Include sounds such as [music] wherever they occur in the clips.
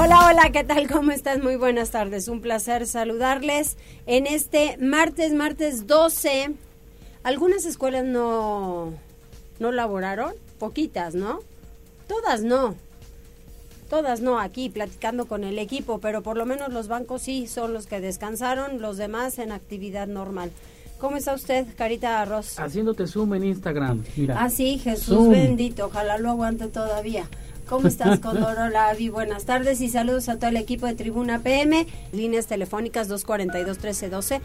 Hola, hola, ¿qué tal? ¿Cómo estás? Muy buenas tardes. Un placer saludarles en este martes, martes 12. Algunas escuelas no, no laboraron, poquitas, ¿no? Todas no. Todas no, aquí platicando con el equipo, pero por lo menos los bancos sí son los que descansaron, los demás en actividad normal. ¿Cómo está usted, Carita Arroz? Haciéndote zoom en Instagram, mira. Ah, sí, Jesús bendito, ojalá lo aguante todavía. ¿Cómo estás, Condoro Lavi? Buenas tardes y saludos a todo el equipo de Tribuna PM. Líneas telefónicas 242-1312,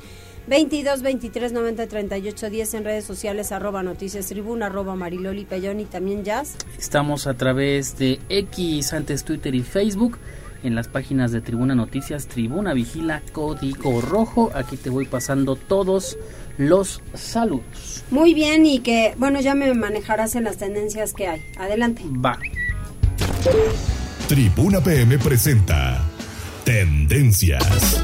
22 23 90 38 10 en redes sociales, arroba noticias tribuna, arroba mariloli pellón y también jazz. Estamos a través de X, antes Twitter y Facebook. En las páginas de Tribuna Noticias, Tribuna Vigila, Código Rojo. Aquí te voy pasando todos los saludos. Muy bien, y que, bueno, ya me manejarás en las tendencias que hay. Adelante. Va. Tribuna PM presenta Tendencias.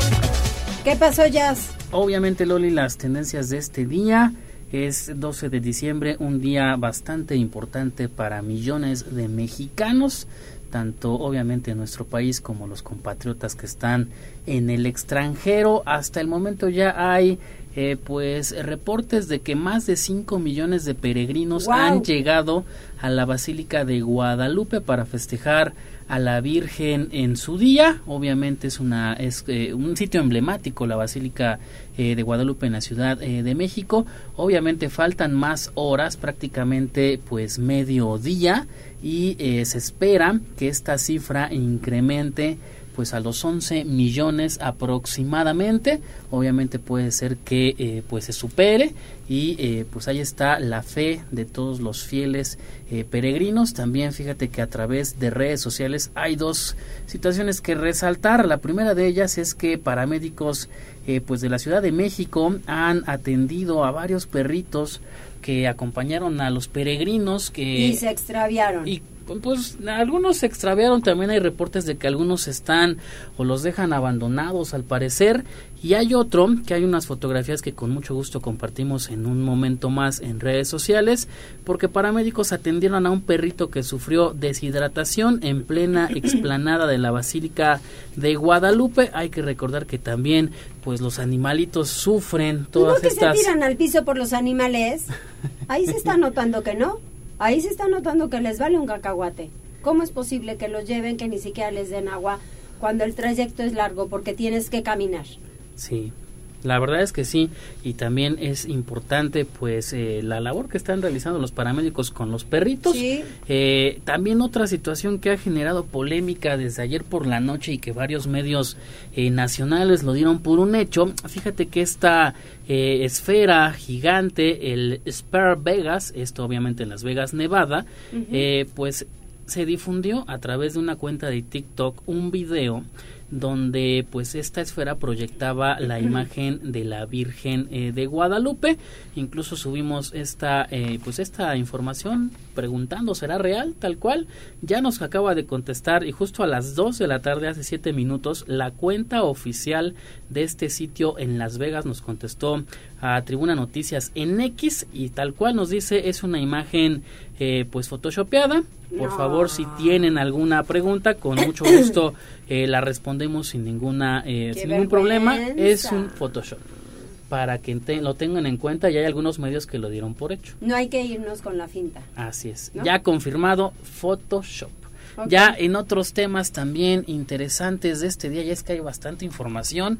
¿Qué pasó, Jazz? Obviamente, Loli, las tendencias de este día es 12 de diciembre, un día bastante importante para millones de mexicanos, tanto obviamente en nuestro país como los compatriotas que están en el extranjero. Hasta el momento ya hay eh, pues reportes de que más de 5 millones de peregrinos han llegado a la Basílica de Guadalupe para festejar a la Virgen en su día. Obviamente es una es eh, un sitio emblemático la Basílica eh, de Guadalupe en la Ciudad de México. Obviamente faltan más horas, prácticamente pues medio día y se espera que esta cifra incremente pues a los 11 millones aproximadamente. Obviamente puede ser que eh, pues se supere y eh, pues ahí está la fe de todos los fieles eh, peregrinos. También fíjate que a través de redes sociales hay dos situaciones que resaltar. La primera de ellas es que paramédicos pues de la Ciudad de México han atendido a varios perritos que acompañaron a los peregrinos que y se extraviaron. pues algunos se extraviaron, también hay reportes de que algunos están o los dejan abandonados al parecer y hay otro que hay unas fotografías que con mucho gusto compartimos en un momento más en redes sociales porque paramédicos atendieron a un perrito que sufrió deshidratación en plena [coughs] explanada de la Basílica de Guadalupe. Hay que recordar que también pues los animalitos sufren todas ¿No que estas se tiran al piso por los animales? Ahí se está notando que no. Ahí se está notando que les vale un cacahuate. ¿Cómo es posible que los lleven, que ni siquiera les den agua cuando el trayecto es largo porque tienes que caminar? Sí, la verdad es que sí, y también es importante pues eh, la labor que están realizando los paramédicos con los perritos. Eh, también otra situación que ha generado polémica desde ayer por la noche y que varios medios eh, nacionales lo dieron por un hecho. Fíjate que esta esfera gigante, el Spare Vegas, esto obviamente en Las Vegas, Nevada, pues se difundió a través de una cuenta de TikTok un video donde pues esta esfera proyectaba la [laughs] imagen de la Virgen eh, de Guadalupe. Incluso subimos esta eh, pues esta información preguntando será real tal cual. Ya nos acaba de contestar y justo a las 2 de la tarde hace 7 minutos la cuenta oficial de este sitio en Las Vegas nos contestó a Tribuna Noticias en X y tal cual nos dice es una imagen eh, pues photoshopeada. Por favor, si tienen alguna pregunta, con mucho [coughs] gusto eh, la respondemos sin ninguna eh, sin ningún problema. Es un Photoshop para que lo tengan en cuenta y hay algunos medios que lo dieron por hecho. No hay que irnos con la finta. Así es. Ya confirmado Photoshop. Ya en otros temas también interesantes de este día, ya es que hay bastante información.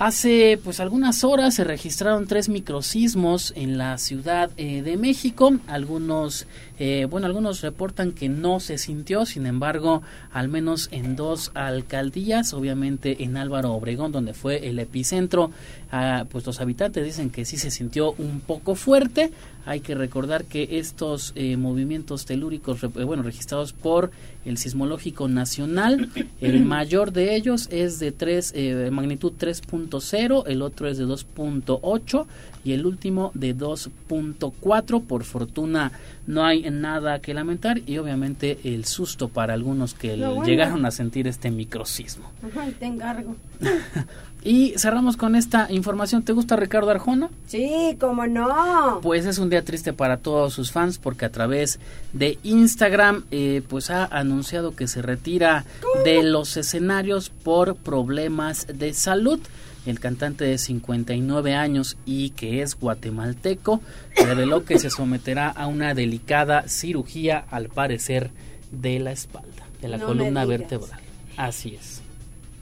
Hace pues algunas horas se registraron tres microsismos en la Ciudad eh, de México. Algunos, eh, bueno, algunos reportan que no se sintió, sin embargo, al menos en dos alcaldías, obviamente en Álvaro Obregón, donde fue el epicentro, ah, pues los habitantes dicen que sí se sintió un poco fuerte. Hay que recordar que estos eh, movimientos telúricos, eh, bueno, registrados por el Sismológico Nacional, [clears throat] el mayor de ellos es de 3, eh, magnitud 3.0, el otro es de 2.8 y el último de 2.4. Por fortuna no hay nada que lamentar y obviamente el susto para algunos que llegaron a sentir este microsismo. te encargo. [laughs] Y cerramos con esta información. ¿Te gusta Ricardo Arjona? Sí, cómo no. Pues es un día triste para todos sus fans porque a través de Instagram eh, pues ha anunciado que se retira de los escenarios por problemas de salud. El cantante de 59 años y que es guatemalteco reveló que se someterá a una delicada cirugía al parecer de la espalda, de la columna vertebral. Así es.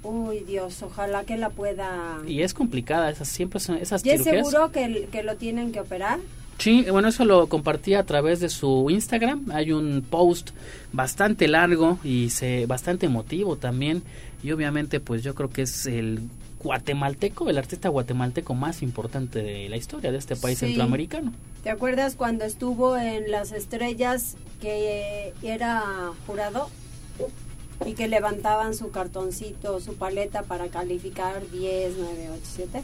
Uy, Dios, ojalá que la pueda... Y es complicada, esas siempre son esas ¿Y es seguro que, que lo tienen que operar? Sí, bueno, eso lo compartía a través de su Instagram. Hay un post bastante largo y se, bastante emotivo también. Y obviamente, pues yo creo que es el guatemalteco, el artista guatemalteco más importante de la historia de este país centroamericano. ¿Te acuerdas cuando estuvo en Las Estrellas que era jurado? Y que levantaban su cartoncito, su paleta para calificar 10, 9, 8, 7.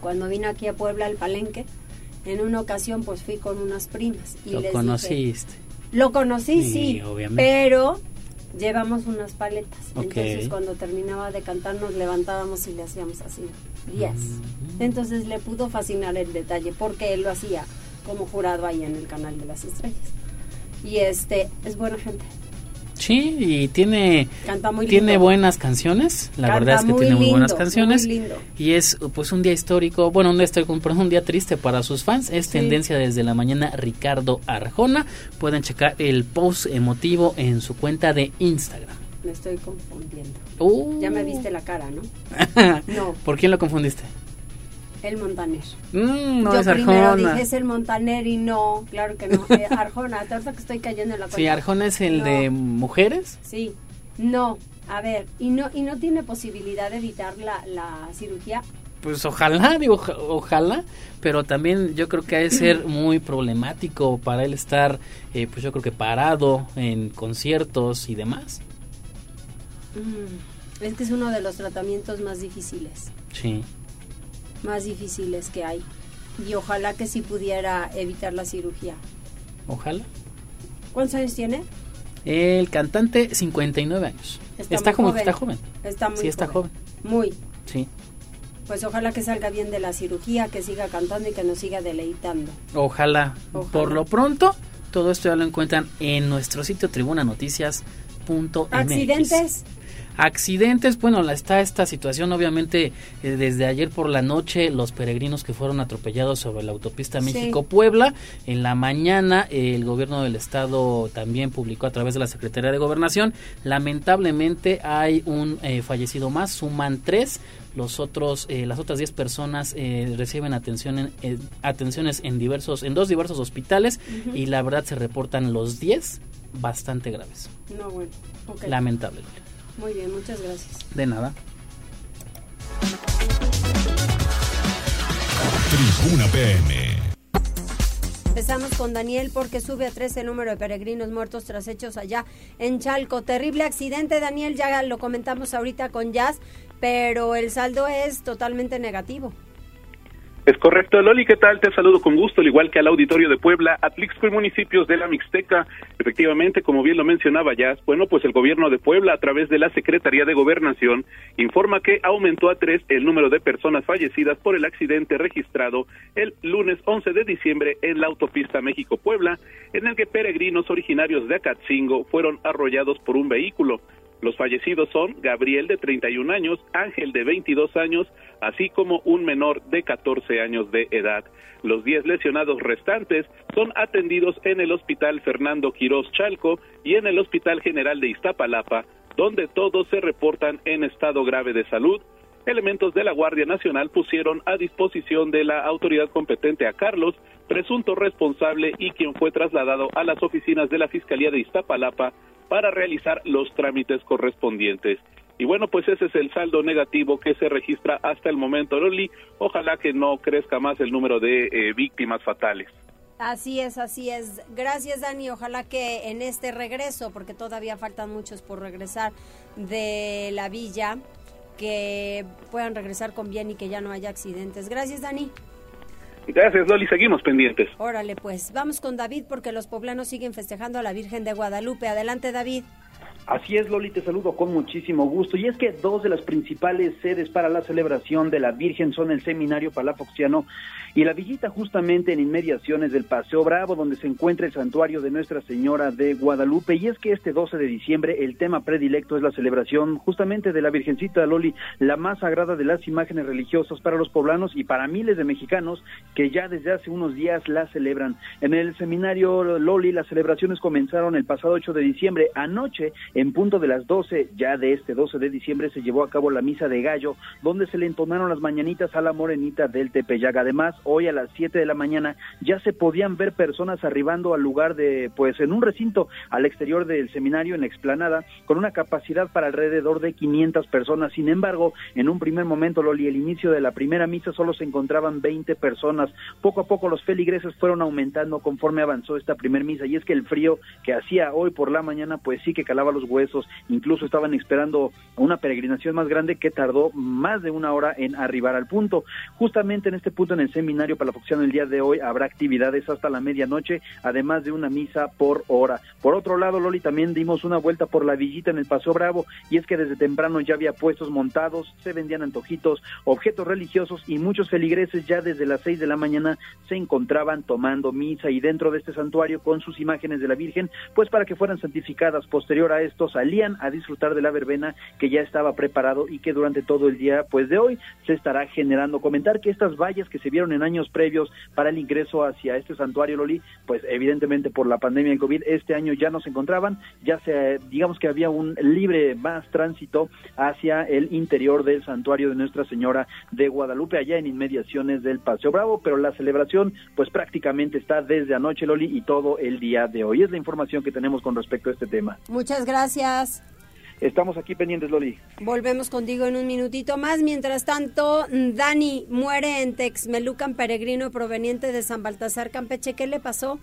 Cuando vine aquí a Puebla al Palenque, en una ocasión pues fui con unas primas. Y ¿Lo conociste? lo conocí, sí, pero llevamos unas paletas. Entonces cuando terminaba de cantar nos levantábamos y le hacíamos así, 10. Entonces le pudo fascinar el detalle porque él lo hacía como jurado ahí en el canal de las estrellas. Y este, es buena gente. Sí, y tiene tiene buenas canciones, la verdad es que tiene muy buenas canciones y es pues un día histórico, bueno, un día histórico, un día triste para sus fans, es tendencia desde la mañana Ricardo Arjona, pueden checar el post emotivo en su cuenta de Instagram. Me estoy confundiendo. Uh. Ya me viste la cara, ¿no? [laughs] no. ¿Por quién lo confundiste? El Montaner. Mm, no Yo primero dije es el Montaner y no, claro que no. [laughs] Eh, Arjona, ahorita que estoy cayendo en la cuenta. Sí, Arjona es el de mujeres. Sí, no. A ver, ¿y no, y no tiene posibilidad de evitar la, la cirugía? Pues ojalá, digo, ojalá, pero también yo creo que ha de ser [clears throat] muy problemático para él estar, eh, pues yo creo que parado en conciertos y demás. Mm, es que es uno de los tratamientos más difíciles. Sí más difíciles que hay. Y ojalá que sí pudiera evitar la cirugía. Ojalá. ¿Cuántos años tiene? El cantante, 59 años. Está, joven. Está joven. Está muy Sí, está joven. Muy. Sí. Pues ojalá que salga bien de la cirugía, que siga cantando y que nos siga deleitando. Ojalá. Por lo pronto, todo esto ya lo encuentran en nuestro sitio tribunanoticias.mx. ¿Accidentes? Accidentes, bueno, está esta situación obviamente eh, desde ayer por la noche los peregrinos que fueron atropellados sobre la autopista México-Puebla. En la mañana el gobierno del estado también publicó a través de la Secretaría de Gobernación. Lamentablemente hay un eh, fallecido más, suman tres. Los otros, eh, las otras diez personas reciben atención en, atenciones en diversos, en dos diversos hospitales y la verdad se reportan los diez bastante graves. No, bueno. Lamentable. Muy bien, muchas gracias. De nada. Tribuna PM. Empezamos con Daniel porque sube a 13 el número de peregrinos muertos tras hechos allá en Chalco. Terrible accidente, Daniel, ya lo comentamos ahorita con Jazz, pero el saldo es totalmente negativo. Es correcto, Loli, ¿qué tal? Te saludo con gusto, al igual que al auditorio de Puebla, Atlixco y municipios de la Mixteca. Efectivamente, como bien lo mencionaba ya, bueno, pues el gobierno de Puebla, a través de la Secretaría de Gobernación, informa que aumentó a tres el número de personas fallecidas por el accidente registrado el lunes 11 de diciembre en la autopista México-Puebla, en el que peregrinos originarios de Acatzingo fueron arrollados por un vehículo. Los fallecidos son Gabriel de 31 años, Ángel de 22 años, así como un menor de 14 años de edad. Los 10 lesionados restantes son atendidos en el Hospital Fernando Quirós Chalco y en el Hospital General de Iztapalapa, donde todos se reportan en estado grave de salud. Elementos de la Guardia Nacional pusieron a disposición de la autoridad competente a Carlos, presunto responsable y quien fue trasladado a las oficinas de la Fiscalía de Iztapalapa para realizar los trámites correspondientes. Y bueno, pues ese es el saldo negativo que se registra hasta el momento, Loli. Ojalá que no crezca más el número de eh, víctimas fatales. Así es, así es. Gracias, Dani. Ojalá que en este regreso, porque todavía faltan muchos por regresar de la villa, que puedan regresar con bien y que ya no haya accidentes. Gracias, Dani. Gracias, Loli. Seguimos pendientes. Órale, pues. Vamos con David porque los poblanos siguen festejando a la Virgen de Guadalupe. Adelante, David. Así es, Loli, te saludo con muchísimo gusto. Y es que dos de las principales sedes para la celebración de la Virgen son el Seminario Palafoxiano y la villita justamente en inmediaciones del Paseo Bravo, donde se encuentra el santuario de Nuestra Señora de Guadalupe. Y es que este 12 de diciembre el tema predilecto es la celebración justamente de la Virgencita Loli, la más sagrada de las imágenes religiosas para los poblanos y para miles de mexicanos que ya desde hace unos días la celebran. En el seminario Loli las celebraciones comenzaron el pasado 8 de diciembre. Anoche, en punto de las 12 ya de este 12 de diciembre, se llevó a cabo la misa de gallo, donde se le entonaron las mañanitas a la morenita del Tepeyac. Además, hoy a las 7 de la mañana ya se podían ver personas arribando al lugar de, pues en un recinto al exterior del seminario en la explanada con una capacidad para alrededor de 500 personas. Sin embargo, en un primer momento, Loli, el inicio de la primera misa solo se encontraban 20 personas. Poco a poco los feligreses fueron aumentando conforme avanzó esta primera misa y es que el frío que hacía hoy por la mañana pues sí que calaba los huesos, incluso estaban esperando una peregrinación más grande que tardó más de una hora en arribar al punto. Justamente en este punto en el seminario la función el día de hoy habrá actividades hasta la medianoche, además de una misa por hora. Por otro lado, Loli, también dimos una vuelta por la villita en el Paseo Bravo y es que desde temprano ya había puestos montados, se vendían antojitos, objetos religiosos y muchos feligreses ya desde las seis de la mañana se encontraban tomando misa y dentro de este santuario con sus imágenes de la Virgen, pues para que fueran santificadas. Posterior a esto salían a disfrutar de la verbena que ya estaba preparado y que durante todo el día pues de hoy se estará generando. Comentar que estas vallas que se vieron en años previos para el ingreso hacia este santuario Loli, pues evidentemente por la pandemia del COVID este año ya no se encontraban, ya se digamos que había un libre más tránsito hacia el interior del santuario de Nuestra Señora de Guadalupe allá en inmediaciones del Paseo Bravo, pero la celebración pues prácticamente está desde anoche Loli y todo el día de hoy. Es la información que tenemos con respecto a este tema. Muchas gracias. Estamos aquí pendientes, Loli. Volvemos contigo en un minutito más. Mientras tanto, Dani muere en Texmelucan, peregrino proveniente de San Baltasar, Campeche. ¿Qué le pasó?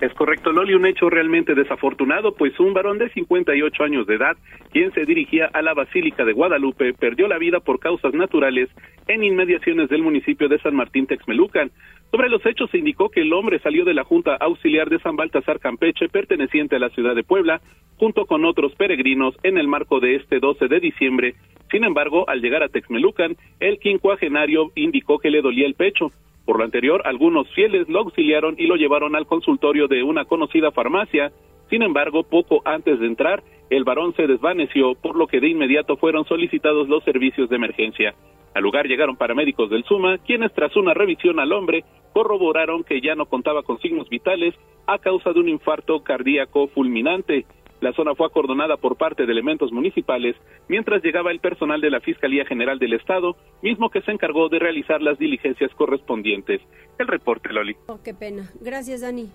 Es correcto, Loli, un hecho realmente desafortunado, pues un varón de 58 años de edad, quien se dirigía a la Basílica de Guadalupe, perdió la vida por causas naturales en inmediaciones del municipio de San Martín Texmelucan. Sobre los hechos se indicó que el hombre salió de la Junta Auxiliar de San Baltasar Campeche, perteneciente a la ciudad de Puebla, junto con otros peregrinos en el marco de este 12 de diciembre. Sin embargo, al llegar a Texmelucan, el quincuagenario indicó que le dolía el pecho. Por lo anterior, algunos fieles lo auxiliaron y lo llevaron al consultorio de una conocida farmacia. Sin embargo, poco antes de entrar, el varón se desvaneció, por lo que de inmediato fueron solicitados los servicios de emergencia. Al lugar llegaron paramédicos del SUMA, quienes tras una revisión al hombre corroboraron que ya no contaba con signos vitales a causa de un infarto cardíaco fulminante. La zona fue acordonada por parte de elementos municipales mientras llegaba el personal de la Fiscalía General del Estado, mismo que se encargó de realizar las diligencias correspondientes. El reporte, Loli. Oh, qué pena. Gracias, Dani.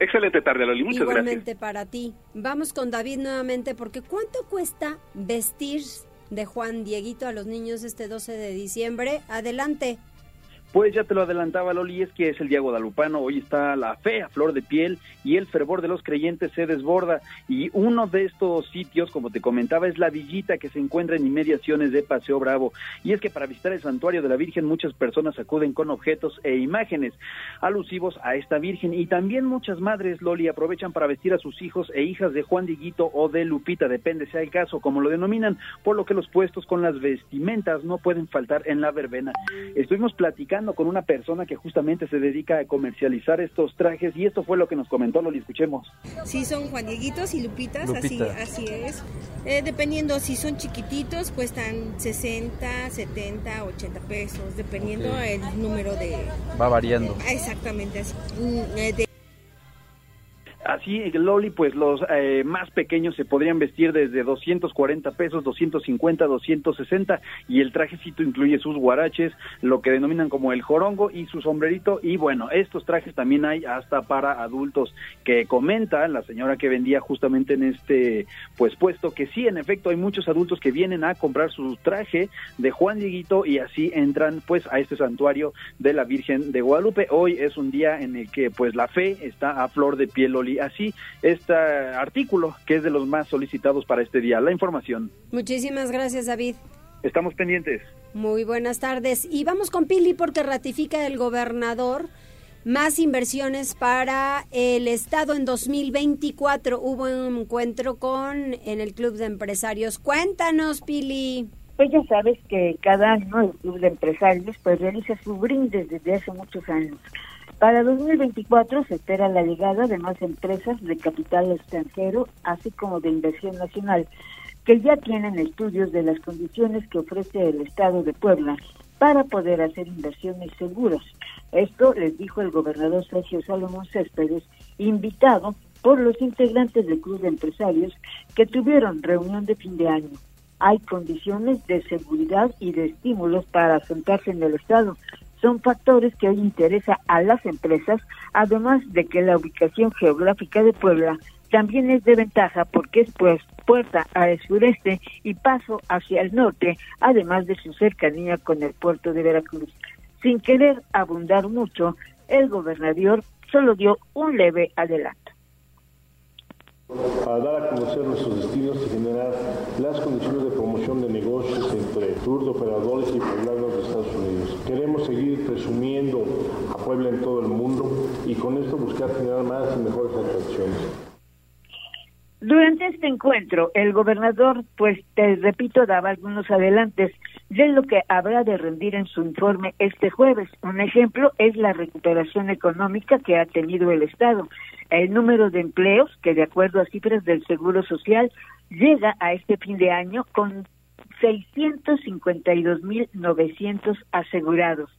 Excelente tarde, Loli. Muchas Igualmente para ti. Vamos con David nuevamente, porque ¿cuánto cuesta vestir de Juan Dieguito a los niños este 12 de diciembre? Adelante. Pues ya te lo adelantaba Loli, es que es el día guadalupano, hoy está la fe a flor de piel y el fervor de los creyentes se desborda. Y uno de estos sitios, como te comentaba, es la villita que se encuentra en inmediaciones de Paseo Bravo. Y es que para visitar el santuario de la Virgen muchas personas acuden con objetos e imágenes alusivos a esta Virgen. Y también muchas madres Loli aprovechan para vestir a sus hijos e hijas de Juan Diguito o de Lupita, depende sea el caso, como lo denominan, por lo que los puestos con las vestimentas no pueden faltar en la verbena. Estuvimos platicando con una persona que justamente se dedica a comercializar estos trajes y esto fue lo que nos comentó, lo escuchemos. Sí, son Juan Dieguitos y Lupitas, así, así es. Eh, dependiendo, si son chiquititos, cuestan 60, 70, 80 pesos, dependiendo el número de... Va variando. exactamente, así. Mm, eh, Así, Loli, pues los eh, más pequeños se podrían vestir desde 240 pesos, 250, 260 y el trajecito incluye sus guaraches, lo que denominan como el jorongo y su sombrerito y bueno, estos trajes también hay hasta para adultos que comenta la señora que vendía justamente en este pues puesto que sí, en efecto hay muchos adultos que vienen a comprar su traje de Juan Dieguito y así entran pues a este santuario de la Virgen de Guadalupe. Hoy es un día en el que pues la fe está a flor de piel, Loli así este artículo que es de los más solicitados para este día. La información. Muchísimas gracias, David. Estamos pendientes. Muy buenas tardes. Y vamos con Pili porque ratifica el gobernador más inversiones para el Estado en 2024. Hubo un encuentro con en el Club de Empresarios. Cuéntanos, Pili. Pues ya sabes que cada año el Club de Empresarios pues realiza su brindis desde hace muchos años. Para 2024 se espera la llegada de más empresas de capital extranjero, así como de inversión nacional, que ya tienen estudios de las condiciones que ofrece el Estado de Puebla para poder hacer inversiones seguras. Esto les dijo el gobernador Sergio Salomón Céspedes, invitado por los integrantes del Club de Empresarios que tuvieron reunión de fin de año. Hay condiciones de seguridad y de estímulos para asentarse en el Estado, son factores que hoy interesa a las empresas, además de que la ubicación geográfica de Puebla también es de ventaja porque es pues puerta al sureste y paso hacia el norte, además de su cercanía con el puerto de Veracruz. Sin querer abundar mucho, el gobernador solo dio un leve adelanto para dar a conocer nuestros destinos y generar las condiciones de promoción de negocios entre operadores y poblados de Estados Unidos. Queremos seguir presumiendo a Puebla en todo el mundo y con esto buscar generar más y mejores atracciones. Durante este encuentro, el gobernador, pues te repito, daba algunos adelantes de lo que habrá de rendir en su informe este jueves. Un ejemplo es la recuperación económica que ha tenido el Estado. El número de empleos, que de acuerdo a cifras del Seguro Social, llega a este fin de año con 652.900 asegurados,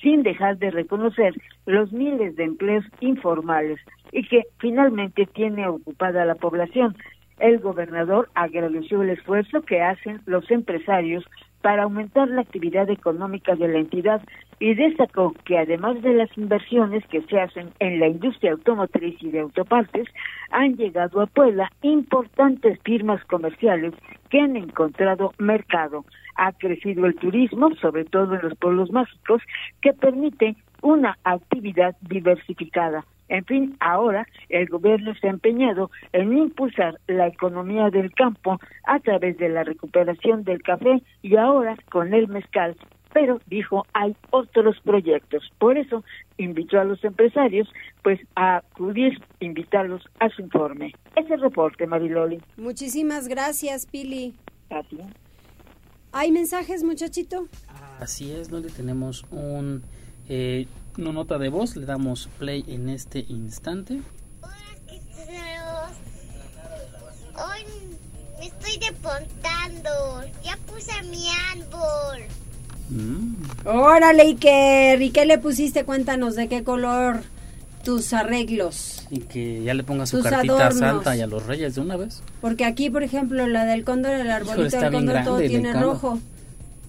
sin dejar de reconocer los miles de empleos informales y que finalmente tiene ocupada la población. El gobernador agradeció el esfuerzo que hacen los empresarios para aumentar la actividad económica de la entidad y destacó que además de las inversiones que se hacen en la industria automotriz y de autopartes, han llegado a Puebla importantes firmas comerciales que han encontrado mercado. Ha crecido el turismo, sobre todo en los pueblos mágicos, que permite una actividad diversificada. En fin, ahora el gobierno se ha empeñado en impulsar la economía del campo a través de la recuperación del café y ahora con el mezcal. Pero dijo, hay otros proyectos. Por eso invitó a los empresarios pues a acudir, invitarlos a su informe. Ese reporte, Mariloli. Muchísimas gracias, Pili. A ti. ¿Hay mensajes, muchachito? Así es, donde tenemos un eh, una nota de voz, le damos play en este instante. Hoy me estoy deportando, ya puse mi árbol. Mm. Órale, Iker, ¿y qué le pusiste? Cuéntanos de qué color tus arreglos. Y que ya le pongas su cartita santa y a los reyes de una vez. Porque aquí, por ejemplo, la del cóndor, el arbolito del cóndor, todo tiene rojo.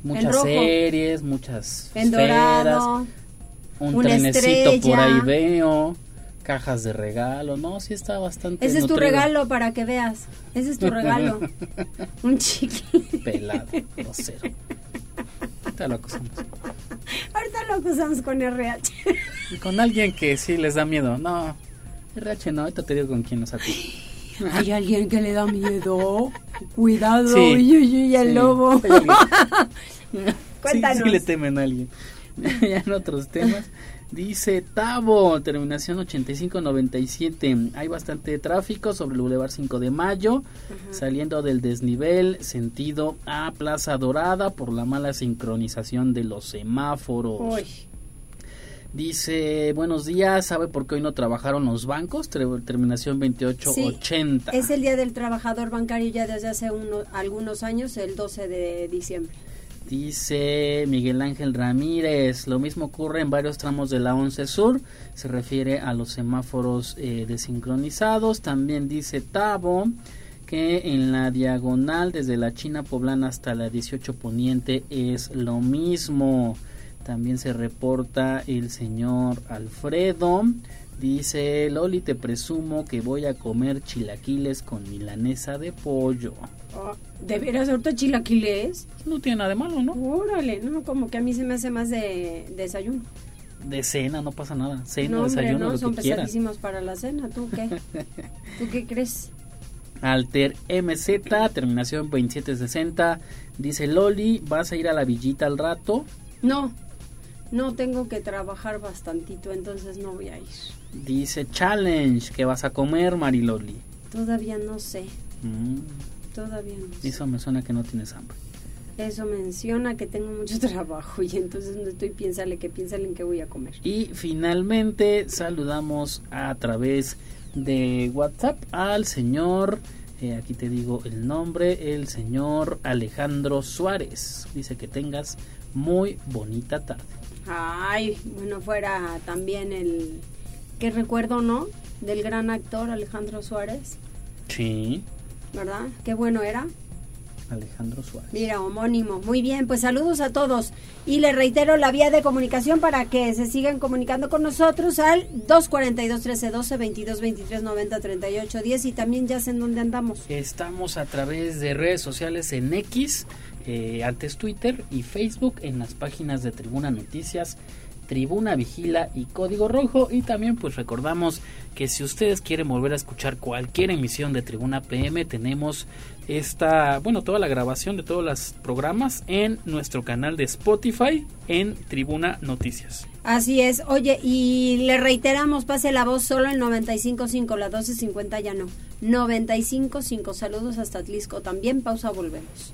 Muchas series, muchas en dorado, un trenecito por ahí veo, cajas de regalo, no, sí está bastante Ese es tu regalo para que veas, ese es tu regalo, [laughs] un chiqui. Pelado, grosero. Ahorita lo acusamos. Ahorita lo acusamos con RH. Con alguien que sí les da miedo, no, RH no, ahorita te digo con quién nos [laughs] ti. Hay alguien que le da miedo. Cuidado, sí, y el lobo. Cuéntanos. [laughs] Sí, le temen a alguien. [laughs] ya en otros temas. Dice Tavo, terminación 8597. Hay bastante tráfico sobre el Boulevard 5 de Mayo, saliendo del desnivel, sentido a Plaza Dorada por la mala sincronización de los semáforos. Dice, buenos días, ¿sabe por qué hoy no trabajaron los bancos? Terminación 2880. es el Día del Trabajador Bancario ya desde hace uno, algunos años, el 12 de diciembre. Dice Miguel Ángel Ramírez, lo mismo ocurre en varios tramos de la 11 Sur, se refiere a los semáforos eh, desincronizados. También dice Tavo que en la diagonal desde la China poblana hasta la 18 poniente es lo mismo. También se reporta el señor Alfredo. Dice Loli, te presumo que voy a comer chilaquiles con milanesa de pollo. Oh, ¿De veras ahorita chilaquiles? No tiene nada de malo, ¿no? Órale, no, como que a mí se me hace más de, desayuno. De cena, no pasa nada. Cena, desayuno, no, lo son que pesadísimos para la cena. ¿Tú qué? [laughs] ¿Tú qué crees? Alter MZ, terminación 2760. Dice Loli, ¿vas a ir a la villita al rato? No, no tengo que trabajar bastantito, entonces no voy a ir. Dice Challenge, ¿qué vas a comer, Mariloli? Todavía no sé. Mm. Todavía no Eso me suena que no tienes hambre. Eso menciona que tengo mucho [laughs] trabajo y entonces no estoy piénsale que piénsale en qué voy a comer. Y finalmente saludamos a través de WhatsApp al señor, eh, aquí te digo el nombre, el señor Alejandro Suárez. Dice que tengas muy bonita tarde. Ay, bueno, fuera también el que recuerdo, ¿no? Del gran actor Alejandro Suárez. Sí. ¿verdad? Qué bueno era. Alejandro Suárez. Mira, homónimo. Muy bien, pues saludos a todos. Y le reitero la vía de comunicación para que se sigan comunicando con nosotros al 242-1312, 22-23-90-38-10 y también ya sé en dónde andamos. Estamos a través de redes sociales en X, eh, antes Twitter y Facebook, en las páginas de Tribuna Noticias Tribuna Vigila y Código Rojo. Y también pues recordamos que si ustedes quieren volver a escuchar cualquier emisión de Tribuna PM, tenemos esta, bueno, toda la grabación de todos los programas en nuestro canal de Spotify en Tribuna Noticias. Así es, oye, y le reiteramos, pase la voz solo en 95.5, la 12.50 ya no. 95.5, saludos hasta Atlisco también, pausa, volvemos.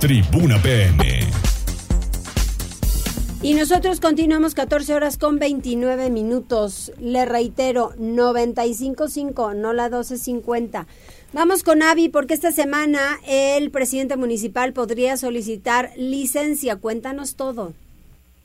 Tribuna PM. Y nosotros continuamos 14 horas con 29 minutos. Le reitero, 95.5, no la 12.50. Vamos con Avi porque esta semana el presidente municipal podría solicitar licencia. Cuéntanos todo.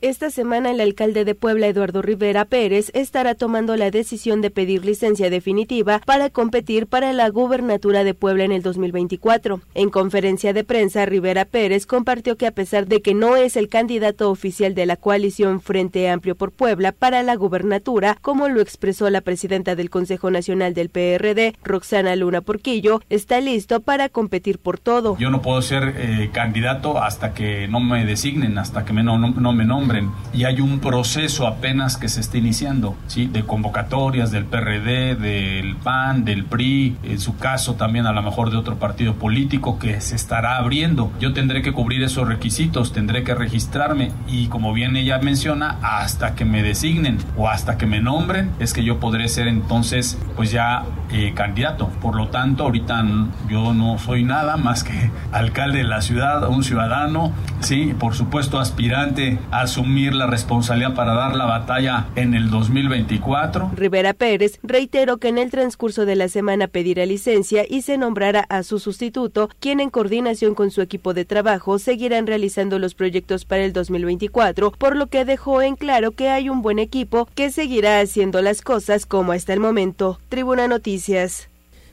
Esta semana el alcalde de Puebla, Eduardo Rivera Pérez, estará tomando la decisión de pedir licencia definitiva para competir para la gubernatura de Puebla en el 2024. En conferencia de prensa, Rivera Pérez compartió que a pesar de que no es el candidato oficial de la coalición Frente Amplio por Puebla para la gubernatura, como lo expresó la presidenta del Consejo Nacional del PRD, Roxana Luna Porquillo, está listo para competir por todo. Yo no puedo ser eh, candidato hasta que no me designen, hasta que me no, no me nombren y hay un proceso apenas que se está iniciando, ¿sí? De convocatorias del PRD, del PAN, del PRI, en su caso también a lo mejor de otro partido político que se estará abriendo. Yo tendré que cubrir esos requisitos, tendré que registrarme y como bien ella menciona, hasta que me designen o hasta que me nombren es que yo podré ser entonces pues ya eh, candidato. Por lo tanto, ahorita yo no soy nada más que [laughs] alcalde de la ciudad, un ciudadano, sí, por supuesto aspirante a su la responsabilidad para dar la batalla en el 2024. Rivera Pérez reiteró que en el transcurso de la semana pedirá licencia y se nombrará a su sustituto, quien en coordinación con su equipo de trabajo seguirán realizando los proyectos para el 2024, por lo que dejó en claro que hay un buen equipo que seguirá haciendo las cosas como hasta el momento. Tribuna Noticias.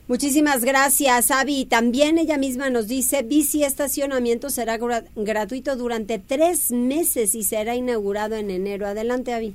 Muchísimas gracias, Avi. También ella misma nos dice, bici estacionamiento será gratuito durante tres meses y será inaugurado en enero. Adelante, Avi.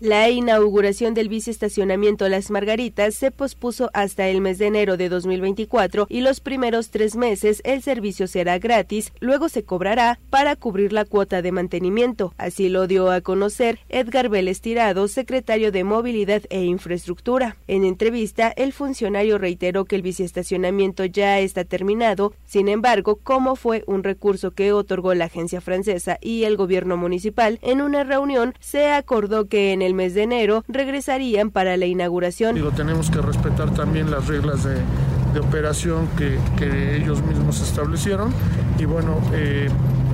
La inauguración del biciestacionamiento Las Margaritas se pospuso hasta el mes de enero de 2024 y los primeros tres meses el servicio será gratis, luego se cobrará para cubrir la cuota de mantenimiento. Así lo dio a conocer Edgar Vélez Tirado, secretario de Movilidad e Infraestructura. En entrevista, el funcionario reiteró que el biciestacionamiento ya está terminado, sin embargo, como fue un recurso que otorgó la agencia francesa y el gobierno municipal, en una reunión se acordó que en el el mes de enero regresarían para la inauguración. Digo, tenemos que respetar también las reglas de, de operación que, que, ellos mismos establecieron y bueno, eh,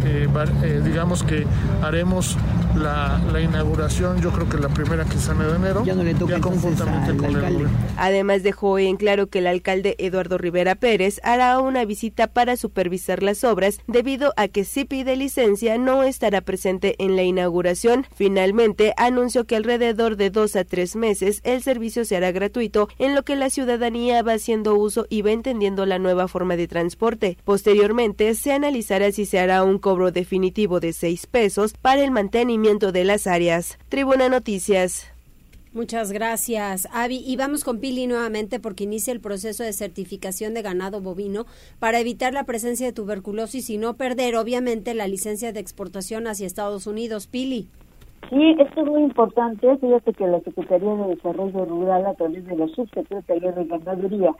eh, eh, digamos que haremos la, la, inauguración, yo creo que la primera quincena de enero, ya, no le toca conjuntamente con el alcalde. Además dejó en claro que el alcalde Eduardo Rivera Pérez hará una visita para supervisar las obras debido a que si pide licencia no estará presente en la inauguración. Finalmente anunció que alrededor de dos a tres meses el servicio se hará gratuito en lo que la ciudadanía va haciendo uso y va entendiendo la nueva forma de transporte. Posteriormente se analizará si se hará un cobro definitivo de seis pesos para el mantenimiento de las áreas. Tribuna Noticias. Muchas gracias, Avi. Y vamos con Pili nuevamente porque inicia el proceso de certificación de ganado bovino para evitar la presencia de tuberculosis y no perder, obviamente, la licencia de exportación hacia Estados Unidos. Pili. Sí, esto es muy importante. Fíjate que la Secretaría de Desarrollo Rural, a través de la Subsecretaría de Ganadería,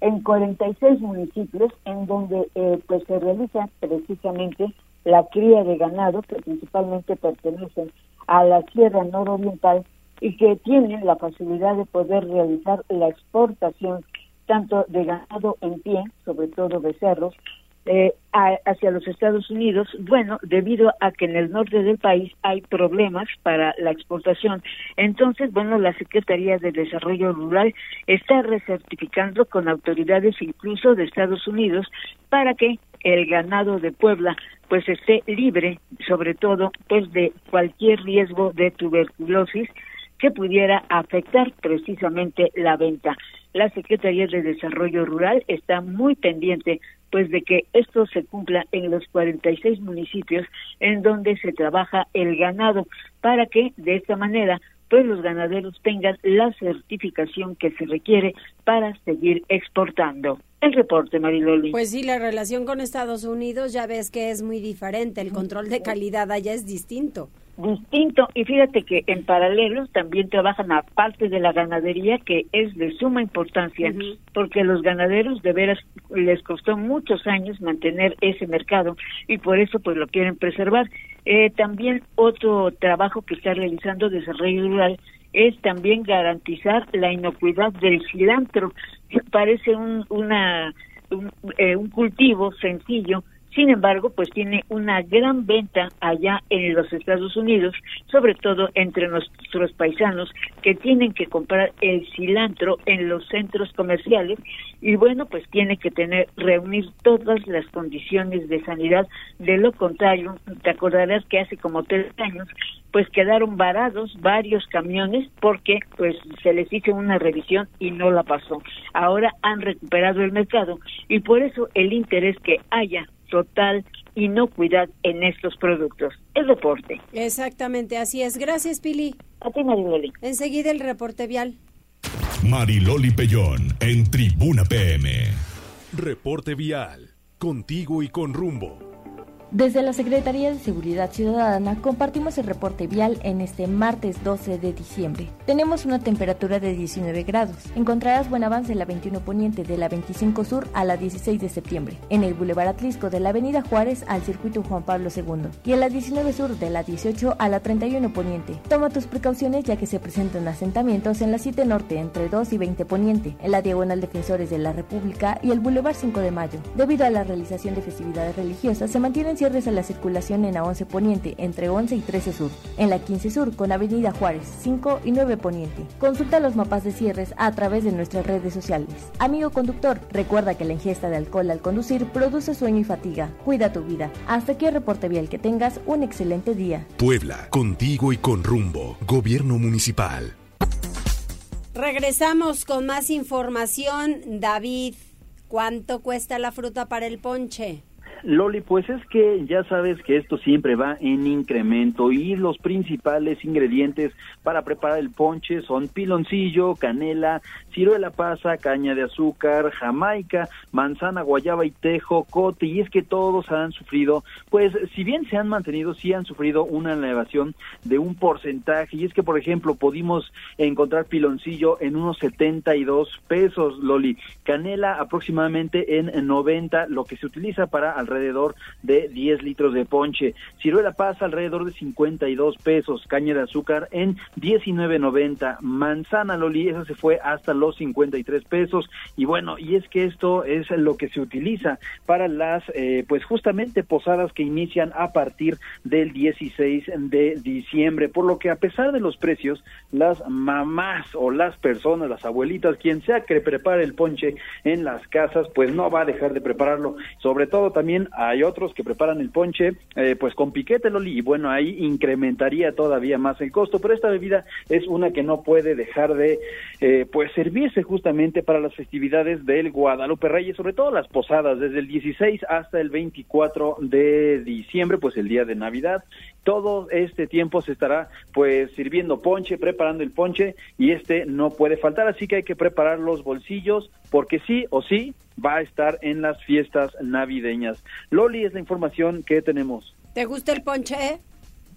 en 46 municipios, en donde eh, pues se realiza precisamente la cría de ganado, que principalmente pertenecen a la Sierra Nororiental y que tienen la facilidad de poder realizar la exportación tanto de ganado en pie, sobre todo becerros, eh, hacia los Estados Unidos, bueno, debido a que en el norte del país hay problemas para la exportación. Entonces, bueno, la Secretaría de Desarrollo Rural está recertificando con autoridades incluso de Estados Unidos para que el ganado de Puebla pues esté libre, sobre todo pues de cualquier riesgo de tuberculosis que pudiera afectar precisamente la venta. La Secretaría de Desarrollo Rural está muy pendiente pues de que esto se cumpla en los 46 municipios en donde se trabaja el ganado para que de esta manera pues los ganaderos tengan la certificación que se requiere para seguir exportando. El reporte, Mariloli. Pues sí, la relación con Estados Unidos ya ves que es muy diferente, el control de calidad allá es distinto distinto y fíjate que en paralelo también trabajan a parte de la ganadería que es de suma importancia porque los ganaderos de veras les costó muchos años mantener ese mercado y por eso pues lo quieren preservar. Eh, también otro trabajo que está realizando Desarrollo Rural es también garantizar la inocuidad del cilantro. [laughs] Parece un, una, un, eh, un cultivo sencillo, sin embargo, pues tiene una gran venta allá en los Estados Unidos, sobre todo entre nuestros paisanos que tienen que comprar el cilantro en los centros comerciales y bueno, pues tiene que tener reunir todas las condiciones de sanidad. De lo contrario, te acordarás que hace como tres años pues quedaron varados varios camiones porque pues se les hizo una revisión y no la pasó. Ahora han recuperado el mercado y por eso el interés que haya total inocuidad en estos productos. El reporte. Exactamente, así es. Gracias, Pili. A ti, Mariloli. Enseguida el reporte vial. Mariloli Pellón, en Tribuna PM. Reporte vial, contigo y con rumbo. Desde la Secretaría de Seguridad Ciudadana compartimos el reporte vial en este martes 12 de diciembre. Tenemos una temperatura de 19 grados. Encontrarás buen avance en la 21 Poniente de la 25 Sur a la 16 de septiembre, en el Boulevard Atlisco de la Avenida Juárez al Circuito Juan Pablo II y en la 19 Sur de la 18 a la 31 Poniente. Toma tus precauciones ya que se presentan asentamientos en la 7 Norte entre 2 y 20 Poniente, en la Diagonal Defensores de la República y el Boulevard 5 de Mayo. Debido a la realización de festividades religiosas, se mantienen cierres a la circulación en la 11 Poniente entre 11 y 13 Sur, en la 15 Sur con Avenida Juárez 5 y 9 Poniente. Consulta los mapas de cierres a través de nuestras redes sociales. Amigo conductor, recuerda que la ingesta de alcohol al conducir produce sueño y fatiga. Cuida tu vida. Hasta aquí el reporte vial que tengas un excelente día. Puebla, contigo y con rumbo. Gobierno Municipal. Regresamos con más información. David, ¿cuánto cuesta la fruta para el ponche? Loli, pues es que ya sabes que esto siempre va en incremento y los principales ingredientes para preparar el ponche son piloncillo, canela, ciruela pasa, caña de azúcar, jamaica, manzana, guayaba y tejo, cote, y es que todos han sufrido, pues si bien se han mantenido, sí han sufrido una elevación de un porcentaje, y es que por ejemplo pudimos encontrar piloncillo en unos 72 pesos, Loli, canela aproximadamente en 90, lo que se utiliza para alrededor de 10 litros de ponche. Ciruela pasa alrededor de 52 pesos, caña de azúcar en 19.90, manzana Loli, esa se fue hasta los 53 pesos. Y bueno, y es que esto es lo que se utiliza para las eh, pues justamente posadas que inician a partir del 16 de diciembre, por lo que a pesar de los precios, las mamás o las personas, las abuelitas, quien sea que prepare el ponche en las casas, pues no va a dejar de prepararlo, sobre todo también hay otros que preparan el ponche eh, pues con piquete Loli y bueno ahí incrementaría todavía más el costo. Pero esta bebida es una que no puede dejar de eh, pues justamente para las festividades del Guadalupe Reyes sobre todo las posadas desde el 16 hasta el 24 de diciembre pues el día de Navidad todo este tiempo se estará pues sirviendo ponche preparando el ponche y este no puede faltar así que hay que preparar los bolsillos porque sí o sí va a estar en las fiestas navideñas. Loli es la información que tenemos. ¿Te gusta el ponche?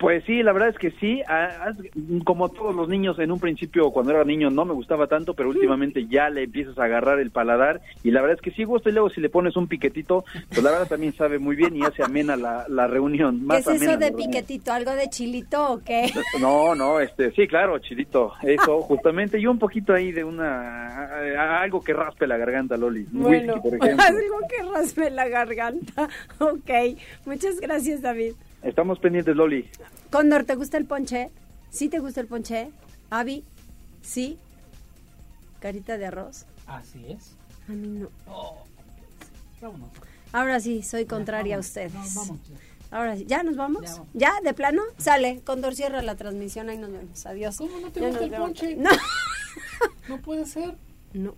Pues sí, la verdad es que sí. Como todos los niños, en un principio, cuando era niño, no me gustaba tanto, pero últimamente ya le empiezas a agarrar el paladar. Y la verdad es que sí gusta. Y luego, si le pones un piquetito, pues la verdad también sabe muy bien y hace amena la, la reunión. Más ¿Qué es eso de piquetito? ¿Algo de chilito o qué? No, no, este, sí, claro, chilito. Eso, [laughs] justamente. Y un poquito ahí de una. algo que raspe la garganta, Loli. Bueno, por [laughs] ejemplo. algo que raspe la garganta. Ok. Muchas gracias, David. Estamos pendientes, Loli. Cóndor, ¿te gusta el ponche? ¿Sí te gusta el ponche? Avi, ¿sí? Carita de arroz. Así es. A mí no. Oh, vámonos. Ahora sí, soy contraria a ustedes. vamos. Ahora sí, ¿ya nos vamos? Ya, ¿De plano? Sale, Cóndor cierra la transmisión, ahí nos vemos. Adiós. ¿Cómo no te gusta el ponche? No. no puede ser. No.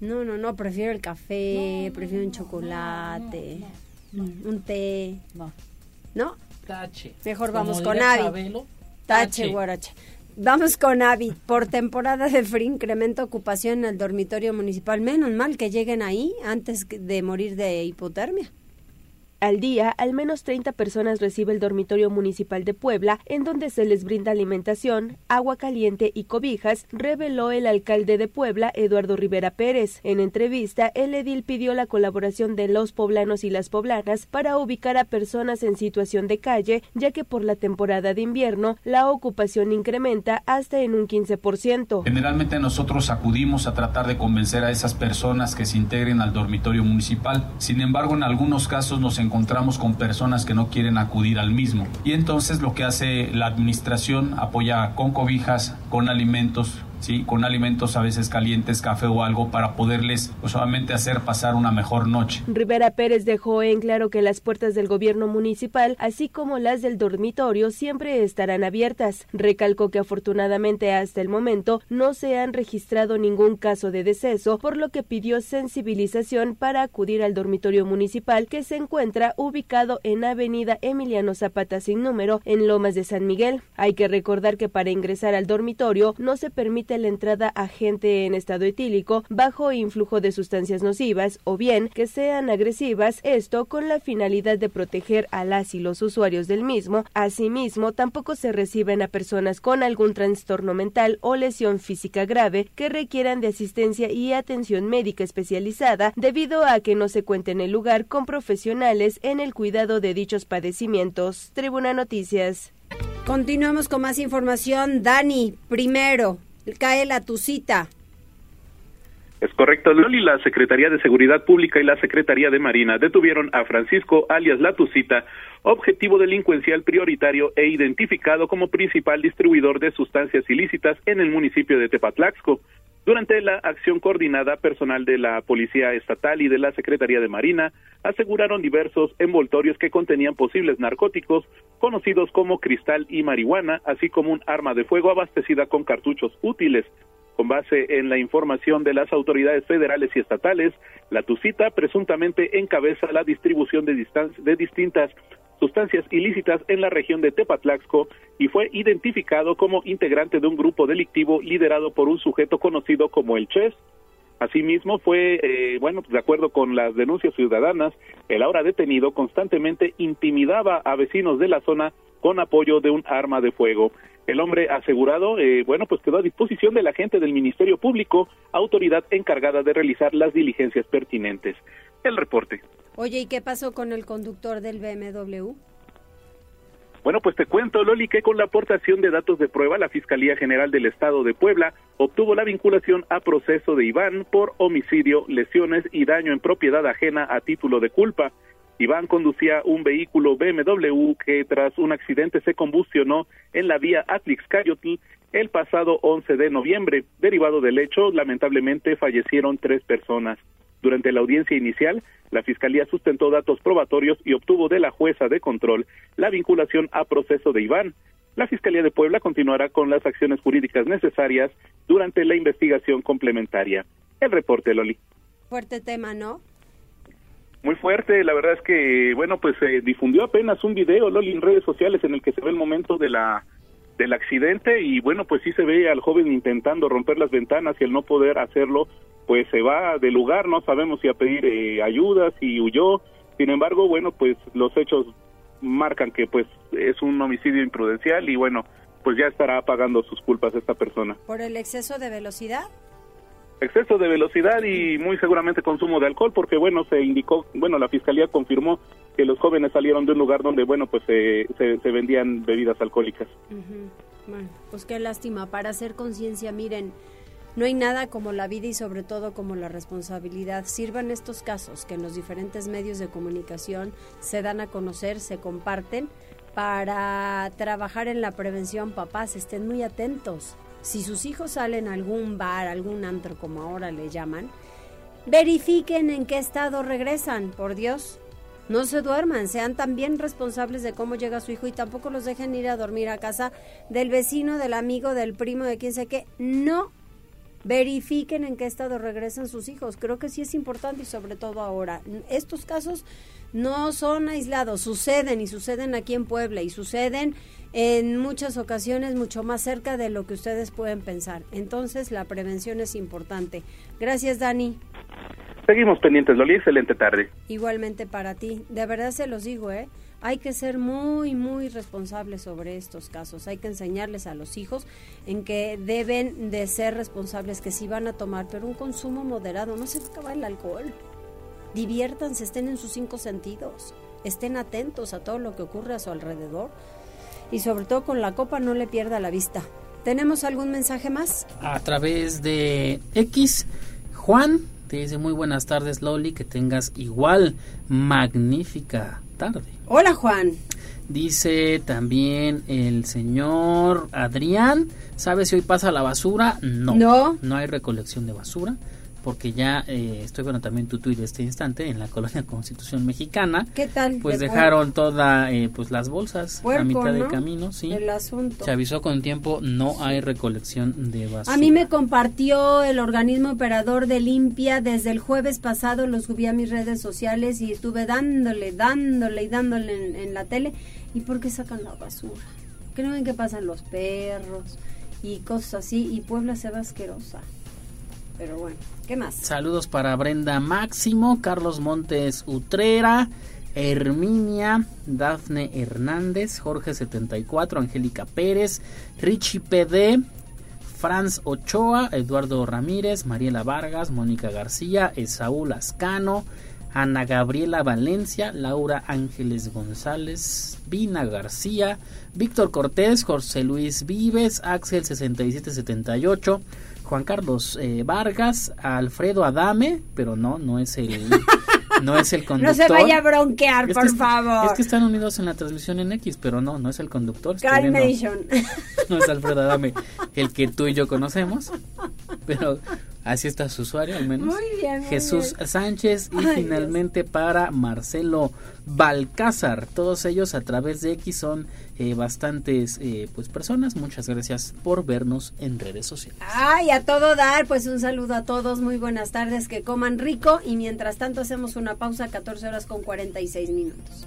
No, no, no, prefiero el café, prefiero un chocolate. Mm, un té. No. ¿No? Tache. Mejor vamos con Avi. tache, guarache. Vamos con Avi. Por temporada de frío incrementa ocupación en el dormitorio municipal. Menos mal que lleguen ahí antes de morir de hipotermia. Al día, al menos 30 personas recibe el dormitorio municipal de Puebla, en donde se les brinda alimentación, agua caliente y cobijas, reveló el alcalde de Puebla, Eduardo Rivera Pérez. En entrevista, el edil pidió la colaboración de los poblanos y las poblanas para ubicar a personas en situación de calle, ya que por la temporada de invierno la ocupación incrementa hasta en un 15%. Generalmente nosotros acudimos a tratar de convencer a esas personas que se integren al dormitorio municipal. Sin embargo, en algunos casos nos encontramos con personas que no quieren acudir al mismo. Y entonces lo que hace la administración apoya con cobijas, con alimentos, ¿sí? con alimentos a veces calientes, café o algo para poderles pues, solamente hacer pasar una mejor noche. Rivera Pérez dejó en claro que las puertas del gobierno municipal, así como las del dormitorio, siempre estarán abiertas. Recalcó que afortunadamente hasta el momento no se han registrado ningún caso de deceso, por lo que pidió sensibilización para acudir al dormitorio municipal que se encuentra ubicado en Avenida Emiliano Zapata sin número en Lomas de San Miguel. Hay que recordar que para ingresar al dormitorio no se permite la entrada a gente en estado etílico bajo influjo de sustancias nocivas o bien que sean agresivas, esto con la finalidad de proteger a las y los usuarios del mismo. Asimismo, tampoco se reciben a personas con algún trastorno mental o lesión física grave que requieran de asistencia y atención médica especializada debido a que no se cuente en el lugar con profesionales en el cuidado de dichos padecimientos. Tribuna Noticias. Continuamos con más información. Dani, primero, cae la tucita. Es correcto, Loli. La Secretaría de Seguridad Pública y la Secretaría de Marina detuvieron a Francisco alias La Tucita, objetivo delincuencial prioritario e identificado como principal distribuidor de sustancias ilícitas en el municipio de Tepatlaxco. Durante la acción coordinada, personal de la Policía Estatal y de la Secretaría de Marina aseguraron diversos envoltorios que contenían posibles narcóticos conocidos como cristal y marihuana, así como un arma de fuego abastecida con cartuchos útiles. Con base en la información de las autoridades federales y estatales, la Tucita presuntamente encabeza la distribución de, de distintas sustancias ilícitas en la región de Tepatlaxco y fue identificado como integrante de un grupo delictivo liderado por un sujeto conocido como el Ches. Asimismo, fue, eh, bueno, de acuerdo con las denuncias ciudadanas, el ahora detenido constantemente intimidaba a vecinos de la zona con apoyo de un arma de fuego. El hombre asegurado, eh, bueno, pues quedó a disposición de la gente del Ministerio Público, autoridad encargada de realizar las diligencias pertinentes. El reporte. Oye, ¿y qué pasó con el conductor del BMW? Bueno, pues te cuento, Loli, que con la aportación de datos de prueba, la Fiscalía General del Estado de Puebla obtuvo la vinculación a proceso de Iván por homicidio, lesiones y daño en propiedad ajena a título de culpa. Iván conducía un vehículo BMW que tras un accidente se combustionó en la vía Atlix-Cayotl el pasado 11 de noviembre. Derivado del hecho, lamentablemente fallecieron tres personas. Durante la audiencia inicial, la Fiscalía sustentó datos probatorios y obtuvo de la jueza de control la vinculación a proceso de Iván. La Fiscalía de Puebla continuará con las acciones jurídicas necesarias durante la investigación complementaria. El reporte, Loli. Fuerte tema, ¿no? Muy fuerte, la verdad es que, bueno, pues se difundió apenas un video, Loli, en redes sociales en el que se ve el momento de la del accidente y bueno, pues sí se ve al joven intentando romper las ventanas y al no poder hacerlo, pues se va del lugar, no sabemos si a pedir eh, ayuda, si huyó, sin embargo, bueno, pues los hechos marcan que pues es un homicidio imprudencial y bueno, pues ya estará pagando sus culpas esta persona. ¿Por el exceso de velocidad? Exceso de velocidad y muy seguramente consumo de alcohol, porque bueno, se indicó, bueno, la fiscalía confirmó que los jóvenes salieron de un lugar donde, bueno, pues se, se, vendían bebidas alcohólicas. Bueno, pues qué lástima, para hacer conciencia, miren, no hay nada como la vida y sobre todo como la responsabilidad. Sirvan estos casos que en los diferentes medios de comunicación se dan a conocer, se comparten para trabajar en la prevención. Papás, estén muy atentos. Si sus hijos salen a algún bar, algún antro como ahora le llaman, verifiquen en qué estado regresan, por Dios. No se duerman, sean también responsables de cómo llega su hijo y tampoco los dejen ir a dormir a casa del vecino, del amigo, del primo, de quien sea que. No verifiquen en qué estado regresan sus hijos. Creo que sí es importante y sobre todo ahora. Estos casos no son aislados, suceden y suceden aquí en Puebla y suceden en muchas ocasiones mucho más cerca de lo que ustedes pueden pensar. Entonces la prevención es importante. Gracias Dani. Seguimos pendientes, Loli. Excelente tarde. Igualmente para ti. De verdad se los digo, ¿eh? Hay que ser muy, muy responsables sobre estos casos. Hay que enseñarles a los hijos en que deben de ser responsables, que si van a tomar, pero un consumo moderado, no se acaba el alcohol. Diviértanse, estén en sus cinco sentidos, estén atentos a todo lo que ocurre a su alrededor y sobre todo con la copa no le pierda la vista. ¿Tenemos algún mensaje más? A través de X, Juan te dice muy buenas tardes Loli, que tengas igual magnífica tarde. Hola Juan. Dice también el señor Adrián, ¿sabe si hoy pasa la basura? No. No. No hay recolección de basura porque ya eh, estoy bueno también tu tuit de este instante en la colonia Constitución Mexicana. ¿Qué tal? Pues dejaron toda eh, pues las bolsas a mitad de camino, sí. El asunto. Se avisó con tiempo, no hay recolección de basura. A mí me compartió el organismo operador de limpia desde el jueves pasado, lo subí a mis redes sociales y estuve dándole, dándole y dándole en, en la tele. ¿Y por qué sacan la basura? ¿Creen que pasan los perros y cosas así? Y Puebla se va asquerosa. Saludos para Brenda Máximo, Carlos Montes Utrera, Herminia, Dafne Hernández, Jorge 74, Angélica Pérez, Richie PD, Franz Ochoa, Eduardo Ramírez, Mariela Vargas, Mónica García, Esaúl Ascano, Ana Gabriela Valencia, Laura Ángeles González, Vina García, Víctor Cortés, José Luis Vives, Axel 6778, Juan Carlos eh, Vargas, Alfredo Adame, pero no, no es el no es el conductor. [laughs] No se vaya a bronquear, por favor. Es que están unidos en la transmisión en X, pero no, no es el conductor. Calmation. [laughs] no es Alfredo Adame, el que tú y yo conocemos. Pero Así está su usuario, al menos. Muy bien. Jesús Sánchez y finalmente para Marcelo Balcázar. Todos ellos a través de X son eh, bastantes eh, pues personas. Muchas gracias por vernos en redes sociales. Ay, a todo dar, pues un saludo a todos. Muy buenas tardes, que coman rico y mientras tanto hacemos una pausa 14 horas con 46 minutos.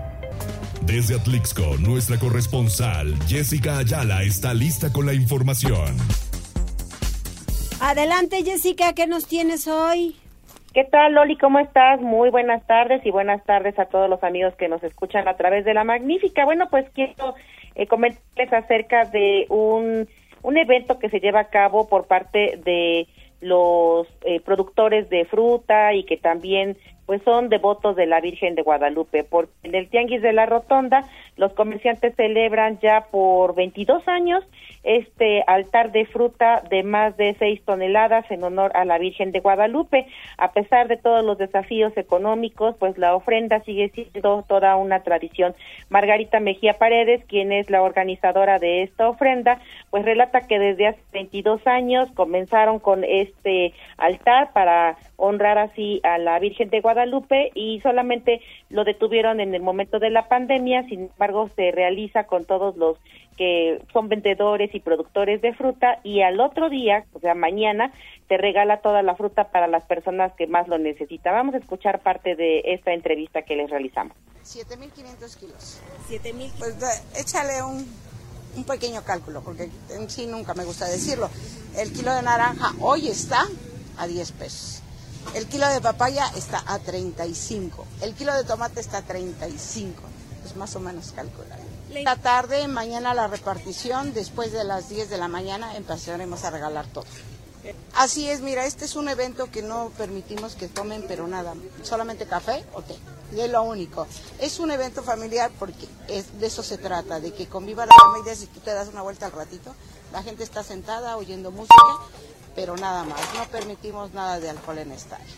Desde Atlixco, nuestra corresponsal Jessica Ayala está lista con la información. Adelante Jessica, ¿qué nos tienes hoy? ¿Qué tal, Loli? ¿Cómo estás? Muy buenas tardes y buenas tardes a todos los amigos que nos escuchan a través de la magnífica. Bueno, pues quiero eh, comentarles acerca de un, un evento que se lleva a cabo por parte de los eh, productores de fruta y que también pues son devotos de la Virgen de Guadalupe. Porque en el Tianguis de la Rotonda los comerciantes celebran ya por 22 años este altar de fruta de más de 6 toneladas en honor a la Virgen de Guadalupe. A pesar de todos los desafíos económicos, pues la ofrenda sigue siendo toda una tradición. Margarita Mejía Paredes, quien es la organizadora de esta ofrenda, pues relata que desde hace 22 años comenzaron con este altar para honrar así a la Virgen de Guadalupe y solamente lo detuvieron en el momento de la pandemia, sin embargo se realiza con todos los que son vendedores y productores de fruta y al otro día, o sea, mañana, te regala toda la fruta para las personas que más lo necesitan. Vamos a escuchar parte de esta entrevista que les realizamos. 7.500 kilos. 7.000 Pues échale un, un pequeño cálculo, porque en sí nunca me gusta decirlo. El kilo de naranja hoy está a 10 pesos. El kilo de papaya está a 35. El kilo de tomate está a 35. Pues más o menos calcular. La tarde, mañana la repartición, después de las 10 de la mañana empezaremos a regalar todo. Así es, mira, este es un evento que no permitimos que tomen, pero nada, solamente café o té, es lo único. Es un evento familiar porque es, de eso se trata, de que conviva la familia, si tú te das una vuelta al ratito, la gente está sentada oyendo música, pero nada más, no permitimos nada de alcohol en esta área.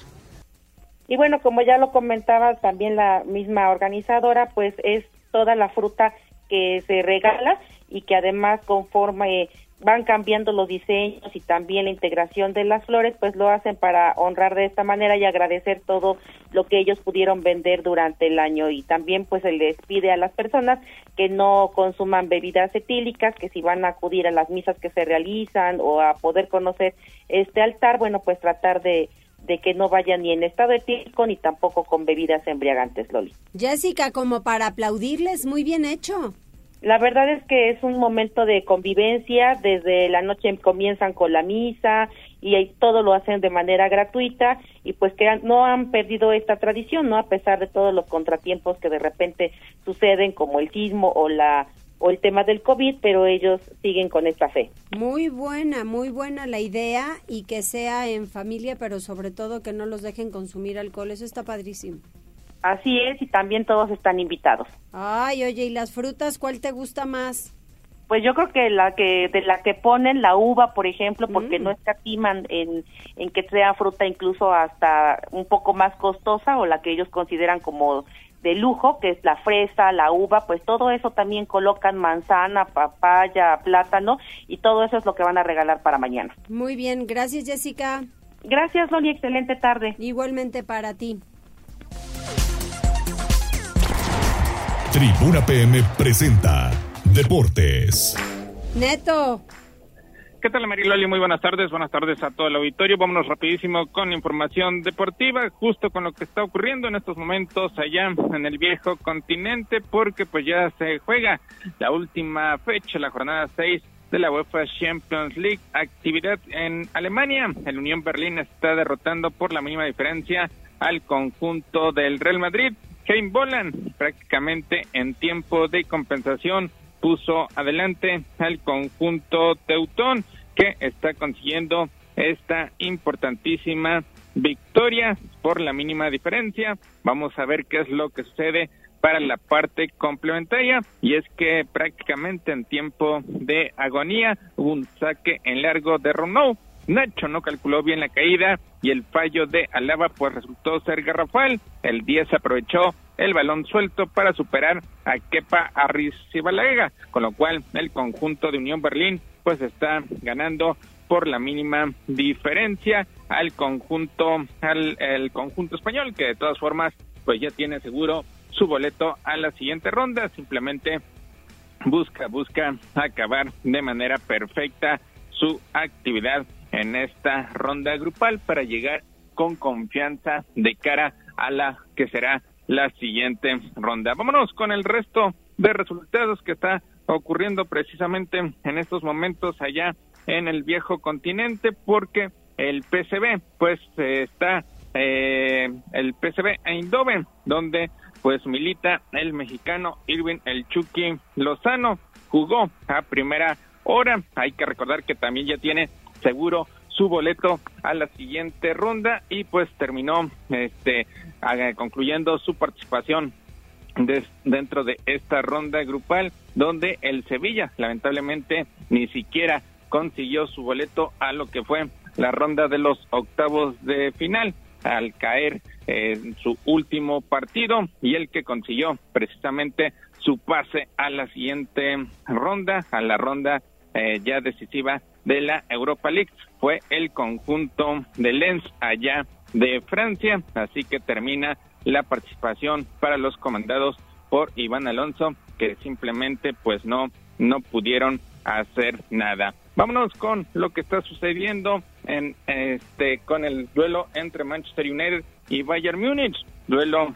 Y bueno, como ya lo comentaba también la misma organizadora, pues es toda la fruta que se regala y que además conforme van cambiando los diseños y también la integración de las flores, pues lo hacen para honrar de esta manera y agradecer todo lo que ellos pudieron vender durante el año y también pues se les pide a las personas que no consuman bebidas etílicas, que si van a acudir a las misas que se realizan o a poder conocer este altar, bueno, pues tratar de de que no vayan ni en estado etílico ni tampoco con bebidas embriagantes, Loli. Jessica, como para aplaudirles, muy bien hecho. La verdad es que es un momento de convivencia, desde la noche comienzan con la misa y todo lo hacen de manera gratuita y pues que no han perdido esta tradición, ¿no? A pesar de todos los contratiempos que de repente suceden como el sismo o la o el tema del COVID, pero ellos siguen con esta fe. Muy buena, muy buena la idea y que sea en familia, pero sobre todo que no los dejen consumir alcohol, eso está padrísimo. Así es, y también todos están invitados. Ay, oye, ¿y las frutas cuál te gusta más? Pues yo creo que la que de la que ponen la uva, por ejemplo, porque mm. no escatiman en, en que sea fruta incluso hasta un poco más costosa o la que ellos consideran como de lujo, que es la fresa, la uva, pues todo eso también colocan manzana, papaya, plátano y todo eso es lo que van a regalar para mañana. Muy bien, gracias Jessica. Gracias Loli, excelente tarde. Igualmente para ti. Tribuna PM presenta Deportes. Neto. ¿Qué tal, Mariloli? Muy buenas tardes. Buenas tardes a todo el auditorio. Vámonos rapidísimo con información deportiva, justo con lo que está ocurriendo en estos momentos allá en el viejo continente, porque pues ya se juega la última fecha, la jornada 6 de la UEFA Champions League. Actividad en Alemania. El Unión Berlín está derrotando por la mínima diferencia al conjunto del Real Madrid. Kane Bolan prácticamente en tiempo de compensación puso adelante al conjunto Teutón que está consiguiendo esta importantísima victoria por la mínima diferencia. Vamos a ver qué es lo que sucede para la parte complementaria y es que prácticamente en tiempo de agonía un saque en largo de Renault. Nacho no calculó bien la caída y el fallo de Alaba pues resultó ser garrafal. El 10 aprovechó el balón suelto para superar a Kepa Arrizabalaga, con lo cual el conjunto de Unión Berlín pues está ganando por la mínima diferencia al conjunto al el conjunto español que de todas formas pues ya tiene seguro su boleto a la siguiente ronda simplemente busca busca acabar de manera perfecta su actividad en esta ronda grupal para llegar con confianza de cara a la que será la siguiente ronda. Vámonos con el resto de resultados que está ocurriendo precisamente en estos momentos allá en el viejo continente porque el PCB pues está eh, el PCB Eindhoven donde pues milita el mexicano Irving El Chucky Lozano jugó a primera hora hay que recordar que también ya tiene seguro su boleto a la siguiente ronda y pues terminó este concluyendo su participación dentro de esta ronda grupal donde el Sevilla lamentablemente ni siquiera consiguió su boleto a lo que fue la ronda de los octavos de final al caer en su último partido y el que consiguió precisamente su pase a la siguiente ronda, a la ronda eh, ya decisiva de la Europa League. Fue el conjunto de Lens allá de Francia, así que termina la participación para los comandados por Iván Alonso, que simplemente pues no, no pudieron hacer nada. Vámonos con lo que está sucediendo en este con el duelo entre Manchester United y Bayern Múnich, duelo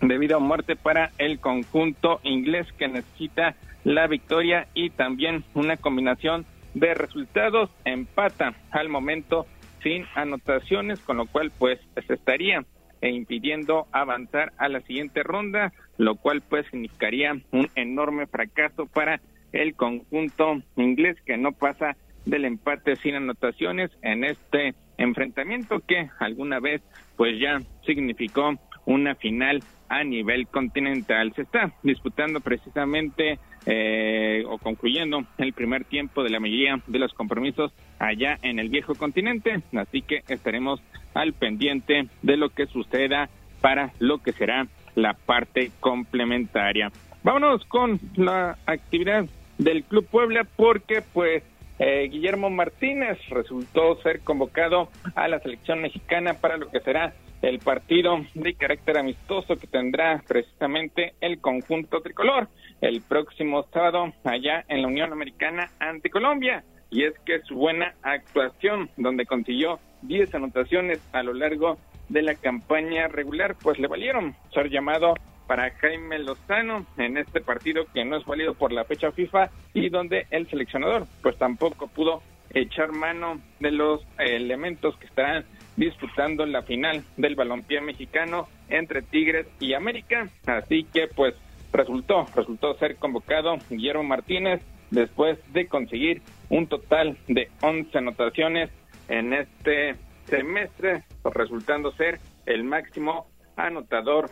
de vida o muerte para el conjunto inglés que necesita la victoria y también una combinación de resultados empata al momento sin anotaciones, con lo cual pues se estaría e impidiendo avanzar a la siguiente ronda, lo cual pues significaría un enorme fracaso para el conjunto inglés que no pasa del empate sin anotaciones en este enfrentamiento que alguna vez pues ya significó una final a nivel continental. Se está disputando precisamente eh, o concluyendo el primer tiempo de la mayoría de los compromisos allá en el viejo continente, así que estaremos al pendiente de lo que suceda para lo que será la parte complementaria. Vámonos con la actividad del Club Puebla porque pues eh, Guillermo Martínez resultó ser convocado a la selección mexicana para lo que será el partido de carácter amistoso que tendrá precisamente el conjunto tricolor el próximo sábado allá en la Unión Americana ante Colombia. Y es que su buena actuación, donde consiguió 10 anotaciones a lo largo de la campaña regular, pues le valieron ser llamado para Jaime Lozano en este partido que no es válido por la fecha FIFA y donde el seleccionador pues tampoco pudo echar mano de los elementos que estarán disputando la final del balompié mexicano entre Tigres y América. Así que pues resultó, resultó ser convocado Guillermo Martínez después de conseguir un total de 11 anotaciones en este semestre, resultando ser el máximo anotador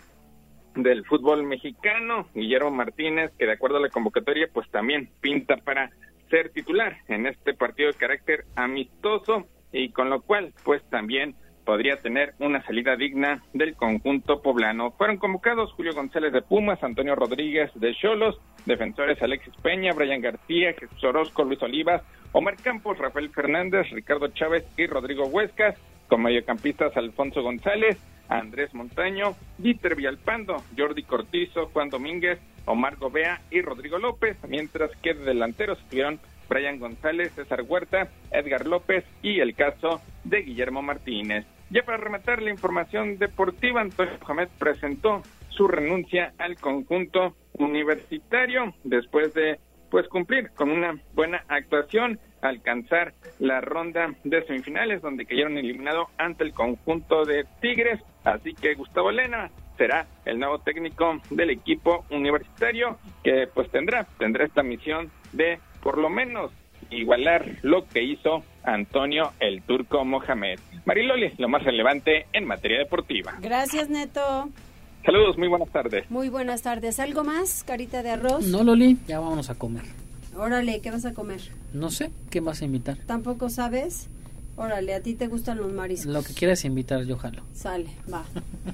del fútbol mexicano, Guillermo Martínez, que de acuerdo a la convocatoria, pues también pinta para ser titular en este partido de carácter amistoso y con lo cual pues también podría tener una salida digna del conjunto poblano. Fueron convocados Julio González de Pumas, Antonio Rodríguez de Cholos, defensores Alexis Peña, Brian García, Jesús Orozco, Luis Olivas, Omar Campos, Rafael Fernández, Ricardo Chávez y Rodrigo Huescas, con mediocampistas Alfonso González, Andrés Montaño, Dieter Villalpando, Jordi Cortizo, Juan Domínguez, Omar Gobea y Rodrigo López, mientras que de delanteros estuvieron Brian González, César Huerta, Edgar López y el caso de Guillermo Martínez. Ya para rematar la información deportiva, Antonio Mohamed presentó su renuncia al conjunto universitario después de pues cumplir con una buena actuación, alcanzar la ronda de semifinales donde cayeron eliminados ante el conjunto de Tigres. Así que Gustavo Lena será el nuevo técnico del equipo universitario que pues tendrá tendrá esta misión de por lo menos igualar lo que hizo Antonio el Turco Mohamed. Mariloli, lo más relevante en materia deportiva. Gracias, Neto. Saludos, muy buenas tardes. Muy buenas tardes. ¿Algo más, carita de arroz? No, Loli, ya vámonos a comer. Órale, ¿qué vas a comer? No sé, ¿qué vas a invitar? ¿Tampoco sabes? Órale, ¿a ti te gustan los mariscos? Lo que quieras invitar, yo jalo. Sale, va.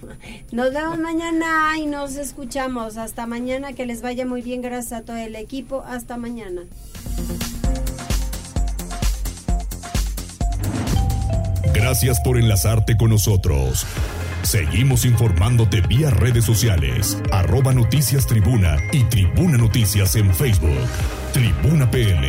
[laughs] nos vemos mañana y nos escuchamos. Hasta mañana, que les vaya muy bien. Gracias a todo el equipo. Hasta mañana. Gracias por enlazarte con nosotros. Seguimos informándote vía redes sociales, arroba noticias tribuna y tribuna noticias en Facebook. Tribuna PL.